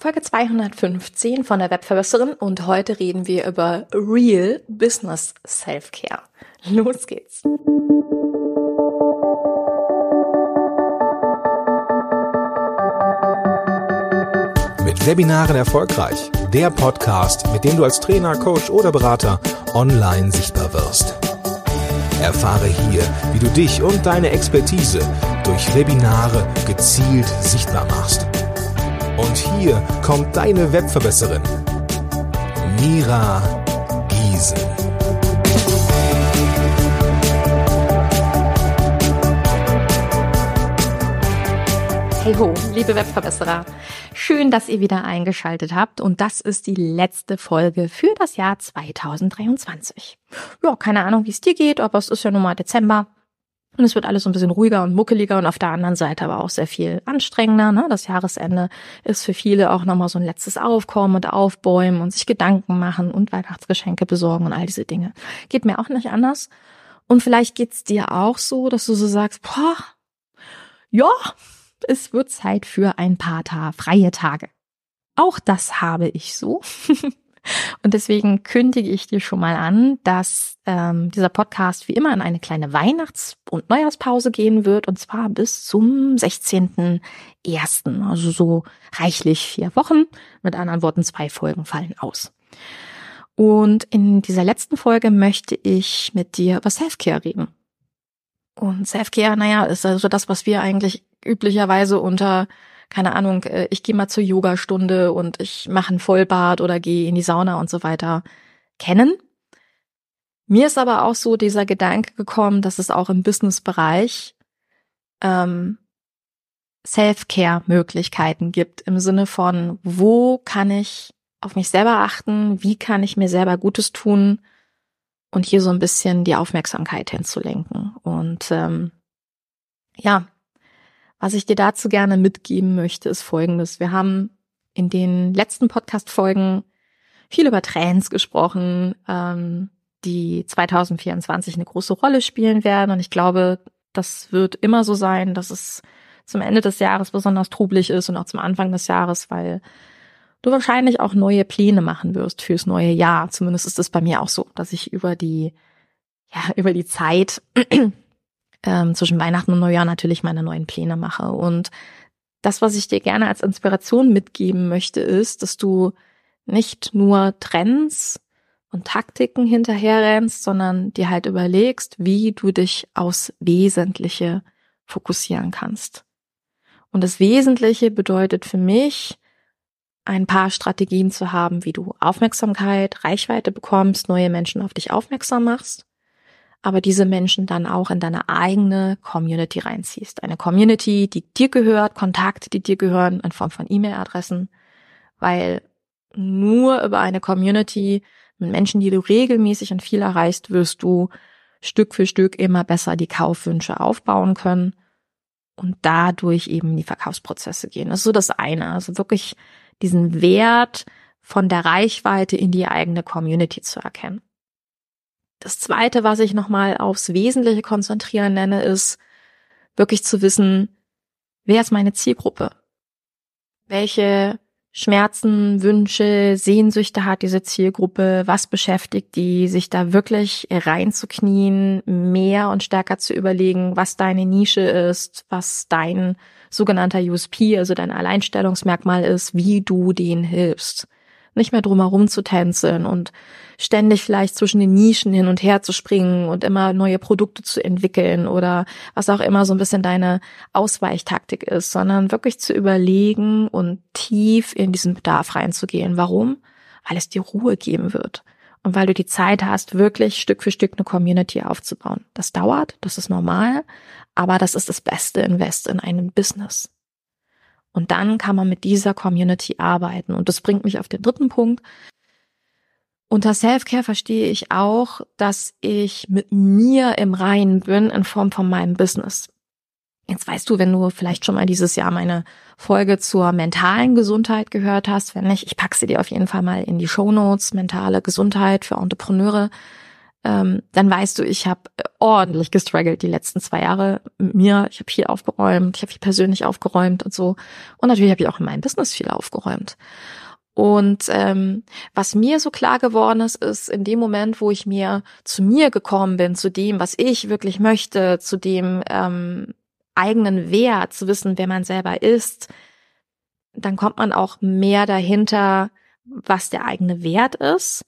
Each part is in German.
Folge 215 von der Webverbesserin und heute reden wir über Real Business Self-Care. Los geht's. Mit Webinaren erfolgreich. Der Podcast, mit dem du als Trainer, Coach oder Berater online sichtbar wirst. Erfahre hier, wie du dich und deine Expertise durch Webinare gezielt sichtbar machst und hier kommt deine Webverbesserin, Mira Giesen. Hey ho, liebe Webverbesserer. Schön, dass ihr wieder eingeschaltet habt und das ist die letzte Folge für das Jahr 2023. Ja, keine Ahnung, wie es dir geht, aber es ist ja nun mal Dezember. Und es wird alles so ein bisschen ruhiger und muckeliger und auf der anderen Seite aber auch sehr viel anstrengender. Ne? Das Jahresende ist für viele auch nochmal so ein letztes Aufkommen und Aufbäumen und sich Gedanken machen und Weihnachtsgeschenke besorgen und all diese Dinge. Geht mir auch nicht anders. Und vielleicht geht's dir auch so, dass du so sagst, boah, ja, es wird Zeit für ein paar Ta freie Tage. Auch das habe ich so. Und deswegen kündige ich dir schon mal an, dass ähm, dieser Podcast wie immer in eine kleine Weihnachts- und Neujahrspause gehen wird, und zwar bis zum 16.01. Also so reichlich vier Wochen. Mit anderen Worten, zwei Folgen fallen aus. Und in dieser letzten Folge möchte ich mit dir über Selfcare reden. Und Selfcare, naja, ist also das, was wir eigentlich üblicherweise unter keine Ahnung, äh, ich gehe mal zur Yogastunde und ich mache ein Vollbad oder gehe in die Sauna und so weiter kennen. Mir ist aber auch so dieser Gedanke gekommen, dass es auch im Businessbereich ähm, Self-Care-Möglichkeiten gibt im Sinne von, wo kann ich auf mich selber achten, wie kann ich mir selber Gutes tun und hier so ein bisschen die Aufmerksamkeit hinzulenken. Und ähm, ja, was ich dir dazu gerne mitgeben möchte, ist Folgendes. Wir haben in den letzten Podcast-Folgen viel über Trends gesprochen, ähm, die 2024 eine große Rolle spielen werden. Und ich glaube, das wird immer so sein, dass es zum Ende des Jahres besonders trubelig ist und auch zum Anfang des Jahres, weil du wahrscheinlich auch neue Pläne machen wirst fürs neue Jahr. Zumindest ist es bei mir auch so, dass ich über die, ja, über die Zeit ähm, zwischen Weihnachten und Neujahr natürlich meine neuen Pläne mache. Und das, was ich dir gerne als Inspiration mitgeben möchte, ist, dass du nicht nur Trends und Taktiken hinterherrennst, sondern dir halt überlegst, wie du dich aufs Wesentliche fokussieren kannst. Und das Wesentliche bedeutet für mich, ein paar Strategien zu haben, wie du Aufmerksamkeit, Reichweite bekommst, neue Menschen auf dich aufmerksam machst aber diese Menschen dann auch in deine eigene Community reinziehst. Eine Community, die dir gehört, Kontakte, die dir gehören in Form von E-Mail-Adressen, weil nur über eine Community mit Menschen, die du regelmäßig und viel erreichst, wirst du Stück für Stück immer besser die Kaufwünsche aufbauen können und dadurch eben die Verkaufsprozesse gehen. Das ist so das eine. Also wirklich diesen Wert von der Reichweite in die eigene Community zu erkennen. Das zweite, was ich nochmal aufs Wesentliche konzentrieren nenne, ist wirklich zu wissen, wer ist meine Zielgruppe? Welche Schmerzen, Wünsche, Sehnsüchte hat diese Zielgruppe? Was beschäftigt die, sich da wirklich reinzuknien, mehr und stärker zu überlegen, was deine Nische ist, was dein sogenannter USP, also dein Alleinstellungsmerkmal ist, wie du denen hilfst nicht mehr drumherum zu tänzeln und ständig vielleicht zwischen den Nischen hin und her zu springen und immer neue Produkte zu entwickeln oder was auch immer so ein bisschen deine Ausweichtaktik ist, sondern wirklich zu überlegen und tief in diesen Bedarf reinzugehen. Warum? Weil es dir Ruhe geben wird. Und weil du die Zeit hast, wirklich Stück für Stück eine Community aufzubauen. Das dauert, das ist normal, aber das ist das beste Invest in einem Business. Und dann kann man mit dieser Community arbeiten. Und das bringt mich auf den dritten Punkt. Unter Self-Care verstehe ich auch, dass ich mit mir im Reinen bin in Form von meinem Business. Jetzt weißt du, wenn du vielleicht schon mal dieses Jahr meine Folge zur mentalen Gesundheit gehört hast, wenn nicht, ich packe sie dir auf jeden Fall mal in die Show Notes, mentale Gesundheit für Entrepreneure. Ähm, dann weißt du, ich habe ordentlich gestruggelt die letzten zwei Jahre mit mir. Ich habe viel aufgeräumt, ich habe viel persönlich aufgeräumt und so. Und natürlich habe ich auch in meinem Business viel aufgeräumt. Und ähm, was mir so klar geworden ist, ist in dem Moment, wo ich mir zu mir gekommen bin, zu dem, was ich wirklich möchte, zu dem ähm, eigenen Wert, zu wissen, wer man selber ist, dann kommt man auch mehr dahinter, was der eigene Wert ist.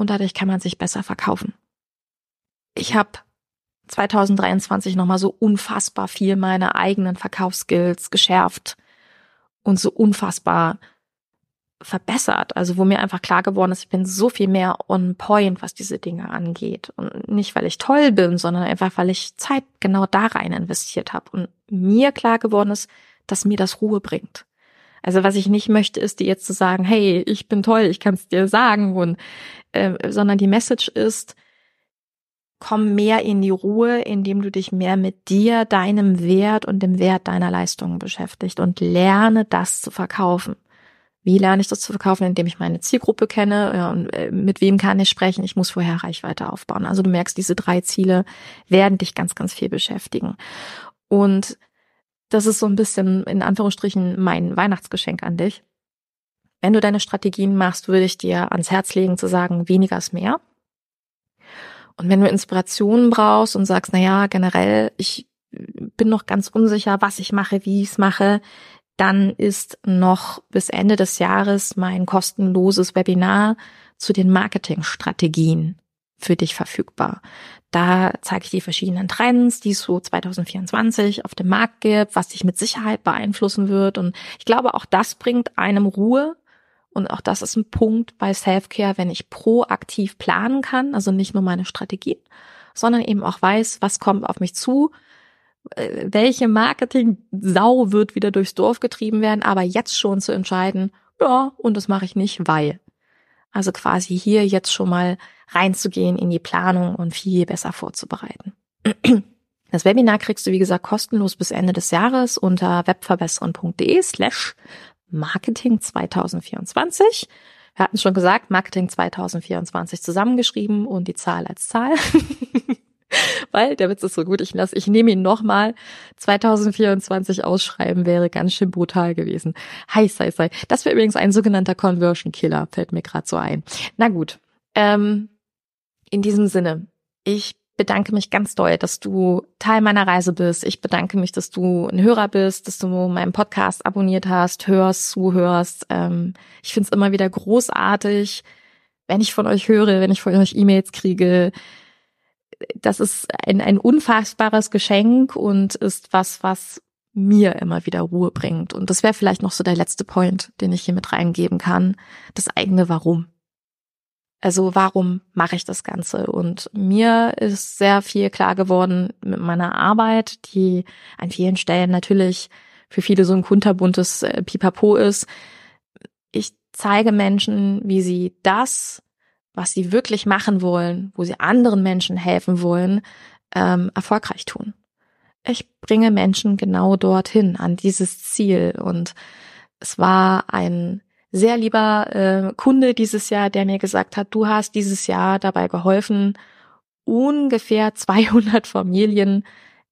Und dadurch kann man sich besser verkaufen. Ich habe 2023 nochmal so unfassbar viel meine eigenen Verkaufsskills geschärft und so unfassbar verbessert. Also wo mir einfach klar geworden ist, ich bin so viel mehr on point, was diese Dinge angeht. Und nicht, weil ich toll bin, sondern einfach, weil ich Zeit genau da rein investiert habe. Und mir klar geworden ist, dass mir das Ruhe bringt. Also was ich nicht möchte, ist dir jetzt zu sagen, hey, ich bin toll, ich kann es dir sagen. Und, äh, sondern die Message ist, komm mehr in die Ruhe, indem du dich mehr mit dir, deinem Wert und dem Wert deiner Leistungen beschäftigt und lerne das zu verkaufen. Wie lerne ich das zu verkaufen? Indem ich meine Zielgruppe kenne ja, und äh, mit wem kann ich sprechen? Ich muss vorher Reichweite aufbauen. Also du merkst, diese drei Ziele werden dich ganz, ganz viel beschäftigen. Und das ist so ein bisschen in Anführungsstrichen mein Weihnachtsgeschenk an dich. Wenn du deine Strategien machst, würde ich dir ans Herz legen zu sagen, weniger ist mehr. Und wenn du Inspirationen brauchst und sagst, na ja, generell, ich bin noch ganz unsicher, was ich mache, wie ich es mache, dann ist noch bis Ende des Jahres mein kostenloses Webinar zu den Marketingstrategien für dich verfügbar. Da zeige ich die verschiedenen Trends, die es so 2024 auf dem Markt gibt, was dich mit Sicherheit beeinflussen wird. Und ich glaube, auch das bringt einem Ruhe. Und auch das ist ein Punkt bei Selfcare, wenn ich proaktiv planen kann, also nicht nur meine Strategien, sondern eben auch weiß, was kommt auf mich zu, äh, welche Marketing-Sau wird wieder durchs Dorf getrieben werden, aber jetzt schon zu entscheiden, ja, und das mache ich nicht, weil. Also quasi hier jetzt schon mal reinzugehen in die Planung und viel besser vorzubereiten. Das Webinar kriegst du, wie gesagt, kostenlos bis Ende des Jahres unter webverbessern.de slash Marketing 2024. Wir hatten schon gesagt, Marketing 2024 zusammengeschrieben und die Zahl als Zahl. weil der Witz ist so gut, ich lasse, ich nehme ihn nochmal 2024 ausschreiben, wäre ganz schön brutal gewesen. Heiß, heiß, heiß. Das wäre übrigens ein sogenannter Conversion Killer, fällt mir gerade so ein. Na gut, ähm, in diesem Sinne, ich bedanke mich ganz doll, dass du Teil meiner Reise bist. Ich bedanke mich, dass du ein Hörer bist, dass du meinen Podcast abonniert hast, hörst, zuhörst. Ähm, ich finde es immer wieder großartig, wenn ich von euch höre, wenn ich von euch E-Mails kriege, das ist ein, ein unfassbares Geschenk und ist was, was mir immer wieder Ruhe bringt. Und das wäre vielleicht noch so der letzte Point, den ich hier mit reingeben kann. Das eigene Warum. Also warum mache ich das Ganze? Und mir ist sehr viel klar geworden mit meiner Arbeit, die an vielen Stellen natürlich für viele so ein kunterbuntes äh, Pipapo ist. Ich zeige Menschen, wie sie das was sie wirklich machen wollen, wo sie anderen Menschen helfen wollen, ähm, erfolgreich tun. Ich bringe Menschen genau dorthin, an dieses Ziel. Und es war ein sehr lieber äh, Kunde dieses Jahr, der mir gesagt hat, du hast dieses Jahr dabei geholfen, ungefähr 200 Familien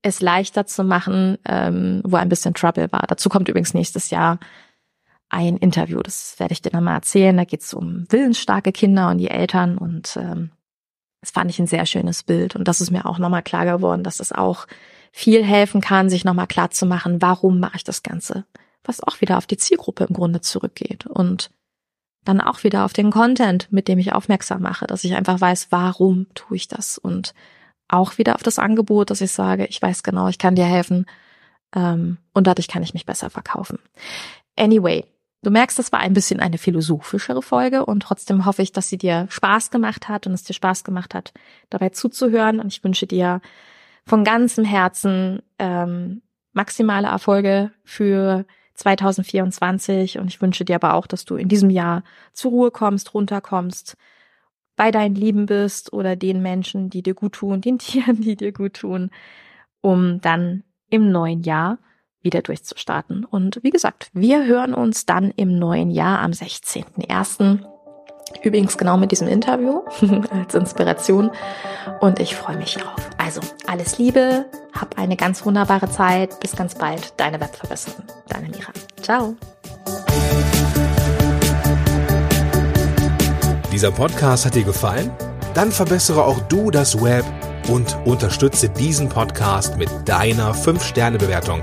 es leichter zu machen, ähm, wo ein bisschen Trouble war. Dazu kommt übrigens nächstes Jahr ein Interview. Das werde ich dir nochmal erzählen. Da geht es um willensstarke Kinder und die Eltern und ähm, das fand ich ein sehr schönes Bild. Und das ist mir auch nochmal klar geworden, dass es auch viel helfen kann, sich nochmal klar zu machen, warum mache ich das Ganze? Was auch wieder auf die Zielgruppe im Grunde zurückgeht. Und dann auch wieder auf den Content, mit dem ich aufmerksam mache, dass ich einfach weiß, warum tue ich das? Und auch wieder auf das Angebot, dass ich sage, ich weiß genau, ich kann dir helfen. Ähm, und dadurch kann ich mich besser verkaufen. Anyway, Du merkst, das war ein bisschen eine philosophischere Folge und trotzdem hoffe ich, dass sie dir Spaß gemacht hat und es dir Spaß gemacht hat, dabei zuzuhören. Und ich wünsche dir von ganzem Herzen ähm, maximale Erfolge für 2024 und ich wünsche dir aber auch, dass du in diesem Jahr zur Ruhe kommst, runterkommst, bei deinen Lieben bist oder den Menschen, die dir gut tun, den Tieren, die dir gut tun, um dann im neuen Jahr wieder durchzustarten. Und wie gesagt, wir hören uns dann im neuen Jahr am 16.01. Übrigens genau mit diesem Interview als Inspiration. Und ich freue mich darauf. Also alles Liebe, hab eine ganz wunderbare Zeit. Bis ganz bald. Deine Webverbesserin. Deine Mira. Ciao. Dieser Podcast hat dir gefallen? Dann verbessere auch du das Web und unterstütze diesen Podcast mit deiner 5-Sterne-Bewertung